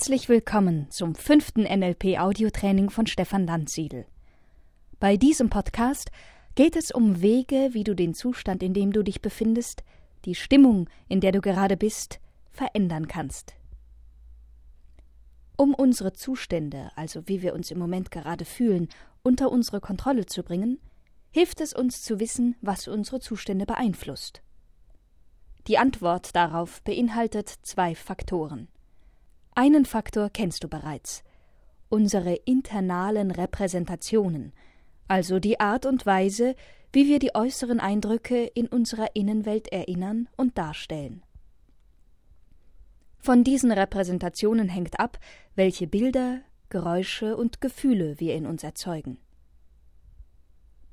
Herzlich willkommen zum fünften NLP-Audiotraining von Stefan Landsiedel. Bei diesem Podcast geht es um Wege, wie du den Zustand, in dem du dich befindest, die Stimmung, in der du gerade bist, verändern kannst. Um unsere Zustände, also wie wir uns im Moment gerade fühlen, unter unsere Kontrolle zu bringen, hilft es uns zu wissen, was unsere Zustände beeinflusst. Die Antwort darauf beinhaltet zwei Faktoren. Einen Faktor kennst du bereits unsere internalen Repräsentationen, also die Art und Weise, wie wir die äußeren Eindrücke in unserer Innenwelt erinnern und darstellen. Von diesen Repräsentationen hängt ab, welche Bilder, Geräusche und Gefühle wir in uns erzeugen.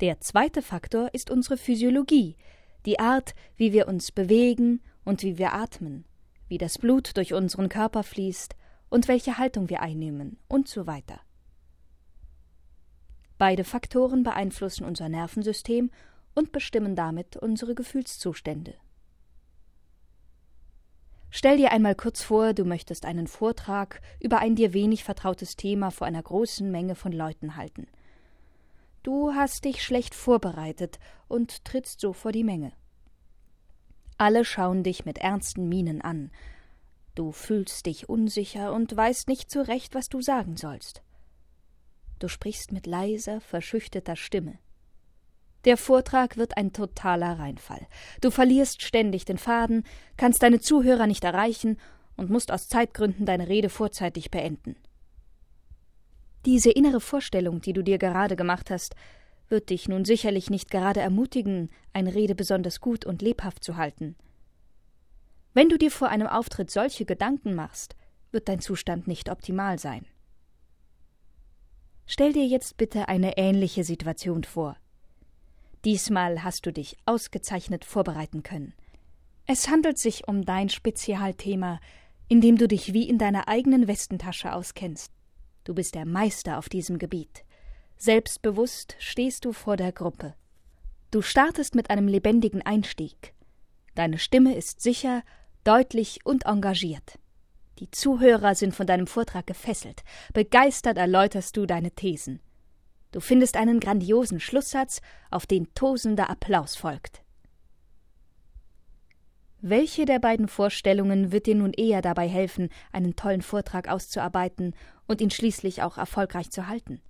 Der zweite Faktor ist unsere Physiologie, die Art, wie wir uns bewegen und wie wir atmen wie das Blut durch unseren Körper fließt und welche Haltung wir einnehmen und so weiter. Beide Faktoren beeinflussen unser Nervensystem und bestimmen damit unsere Gefühlszustände. Stell dir einmal kurz vor, du möchtest einen Vortrag über ein dir wenig vertrautes Thema vor einer großen Menge von Leuten halten. Du hast dich schlecht vorbereitet und trittst so vor die Menge. Alle schauen dich mit ernsten Mienen an. Du fühlst dich unsicher und weißt nicht so recht, was du sagen sollst. Du sprichst mit leiser, verschüchterter Stimme. Der Vortrag wird ein totaler Reinfall. Du verlierst ständig den Faden, kannst deine Zuhörer nicht erreichen und musst aus Zeitgründen deine Rede vorzeitig beenden. Diese innere Vorstellung, die du dir gerade gemacht hast, wird dich nun sicherlich nicht gerade ermutigen, eine Rede besonders gut und lebhaft zu halten. Wenn du dir vor einem Auftritt solche Gedanken machst, wird dein Zustand nicht optimal sein. Stell dir jetzt bitte eine ähnliche Situation vor. Diesmal hast du dich ausgezeichnet vorbereiten können. Es handelt sich um dein Spezialthema, in dem du dich wie in deiner eigenen Westentasche auskennst. Du bist der Meister auf diesem Gebiet. Selbstbewusst stehst du vor der Gruppe. Du startest mit einem lebendigen Einstieg. Deine Stimme ist sicher, deutlich und engagiert. Die Zuhörer sind von deinem Vortrag gefesselt. Begeistert erläuterst du deine Thesen. Du findest einen grandiosen Schlusssatz, auf den tosender Applaus folgt. Welche der beiden Vorstellungen wird dir nun eher dabei helfen, einen tollen Vortrag auszuarbeiten und ihn schließlich auch erfolgreich zu halten?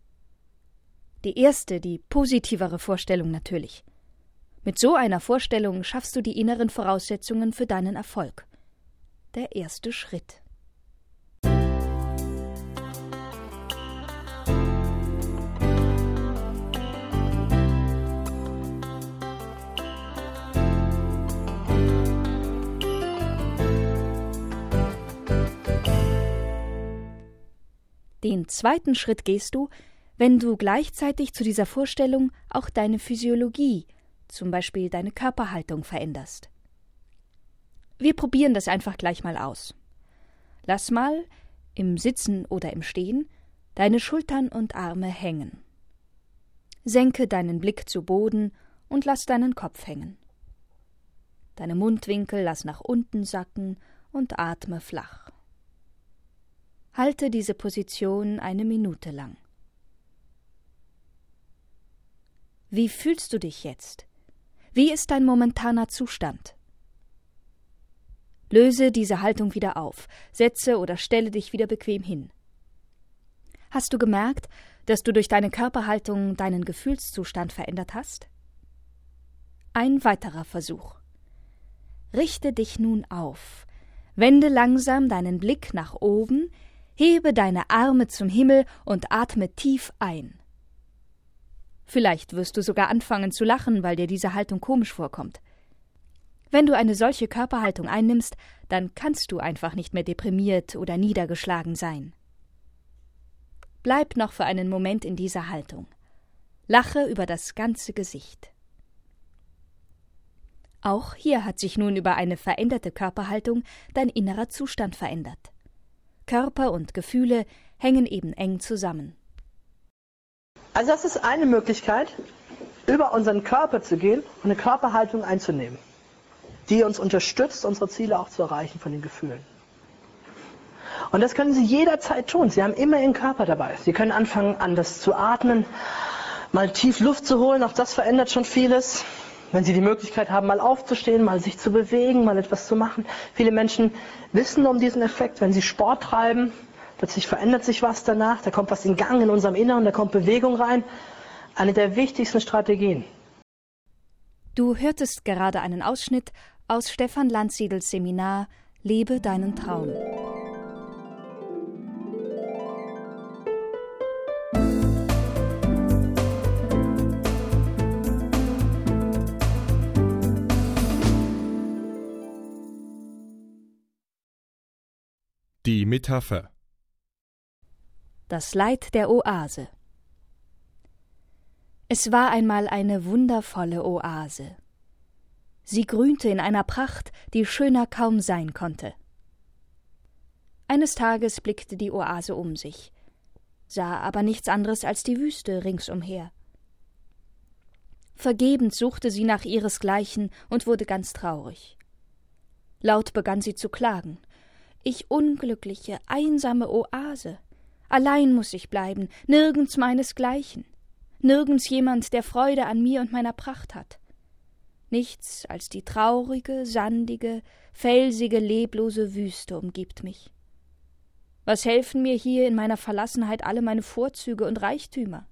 Die erste, die positivere Vorstellung natürlich. Mit so einer Vorstellung schaffst du die inneren Voraussetzungen für deinen Erfolg. Der erste Schritt. Den zweiten Schritt gehst du, wenn du gleichzeitig zu dieser Vorstellung auch deine Physiologie, zum Beispiel deine Körperhaltung veränderst. Wir probieren das einfach gleich mal aus. Lass mal, im Sitzen oder im Stehen, deine Schultern und Arme hängen. Senke deinen Blick zu Boden und lass deinen Kopf hängen. Deine Mundwinkel lass nach unten sacken und atme flach. Halte diese Position eine Minute lang. Wie fühlst du dich jetzt? Wie ist dein momentaner Zustand? Löse diese Haltung wieder auf, setze oder stelle dich wieder bequem hin. Hast du gemerkt, dass du durch deine Körperhaltung deinen Gefühlszustand verändert hast? Ein weiterer Versuch. Richte dich nun auf, wende langsam deinen Blick nach oben, hebe deine Arme zum Himmel und atme tief ein. Vielleicht wirst du sogar anfangen zu lachen, weil dir diese Haltung komisch vorkommt. Wenn du eine solche Körperhaltung einnimmst, dann kannst du einfach nicht mehr deprimiert oder niedergeschlagen sein. Bleib noch für einen Moment in dieser Haltung. Lache über das ganze Gesicht. Auch hier hat sich nun über eine veränderte Körperhaltung dein innerer Zustand verändert. Körper und Gefühle hängen eben eng zusammen. Also das ist eine Möglichkeit, über unseren Körper zu gehen und eine Körperhaltung einzunehmen, die uns unterstützt, unsere Ziele auch zu erreichen von den Gefühlen. Und das können Sie jederzeit tun. Sie haben immer Ihren Körper dabei. Sie können anfangen, anders zu atmen, mal tief Luft zu holen. Auch das verändert schon vieles. Wenn Sie die Möglichkeit haben, mal aufzustehen, mal sich zu bewegen, mal etwas zu machen. Viele Menschen wissen um diesen Effekt, wenn sie Sport treiben, plötzlich verändert sich was danach, da kommt was in Gang in unserem Inneren, da kommt Bewegung rein. Eine der wichtigsten Strategien. Du hörtest gerade einen Ausschnitt aus Stefan Landsiedels Seminar Lebe deinen Traum. Die Metapher Das Leid der Oase Es war einmal eine wundervolle Oase. Sie grünte in einer Pracht, die schöner kaum sein konnte. Eines Tages blickte die Oase um sich, sah aber nichts anderes als die Wüste ringsumher. Vergebens suchte sie nach ihresgleichen und wurde ganz traurig. Laut begann sie zu klagen. Ich unglückliche, einsame Oase. Allein muss ich bleiben, nirgends meinesgleichen. Nirgends jemand, der Freude an mir und meiner Pracht hat. Nichts als die traurige, sandige, felsige, leblose Wüste umgibt mich. Was helfen mir hier in meiner Verlassenheit alle meine Vorzüge und Reichtümer?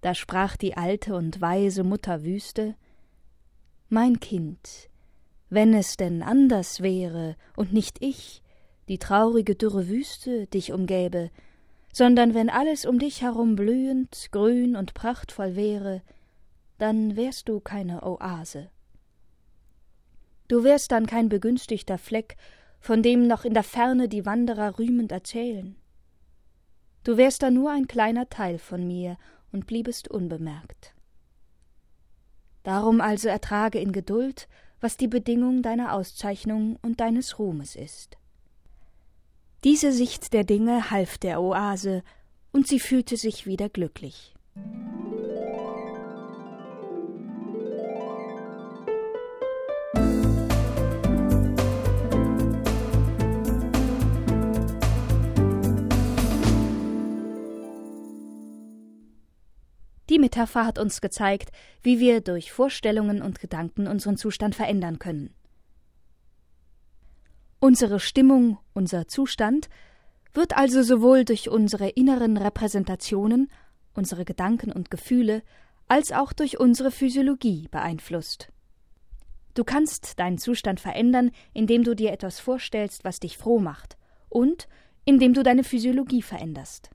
Da sprach die alte und weise Mutter Wüste Mein Kind, wenn es denn anders wäre und nicht ich, die traurige dürre Wüste dich umgäbe, sondern wenn alles um dich herum blühend, grün und prachtvoll wäre, dann wärst du keine Oase. Du wärst dann kein begünstigter Fleck, von dem noch in der Ferne die Wanderer rühmend erzählen. Du wärst dann nur ein kleiner Teil von mir und bliebest unbemerkt. Darum also ertrage in Geduld was die Bedingung deiner Auszeichnung und deines Ruhmes ist. Diese Sicht der Dinge half der Oase, und sie fühlte sich wieder glücklich. Die Metapher hat uns gezeigt, wie wir durch Vorstellungen und Gedanken unseren Zustand verändern können. Unsere Stimmung, unser Zustand wird also sowohl durch unsere inneren Repräsentationen, unsere Gedanken und Gefühle, als auch durch unsere Physiologie beeinflusst. Du kannst deinen Zustand verändern, indem du dir etwas vorstellst, was dich froh macht, und indem du deine Physiologie veränderst.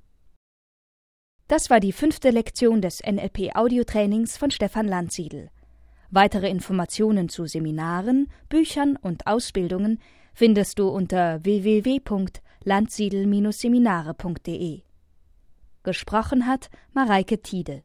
Das war die fünfte Lektion des NLP Audiotrainings von Stefan Landsiedel. Weitere Informationen zu Seminaren, Büchern und Ausbildungen findest du unter www.landsiedel-seminare.de. Gesprochen hat Mareike Tiede.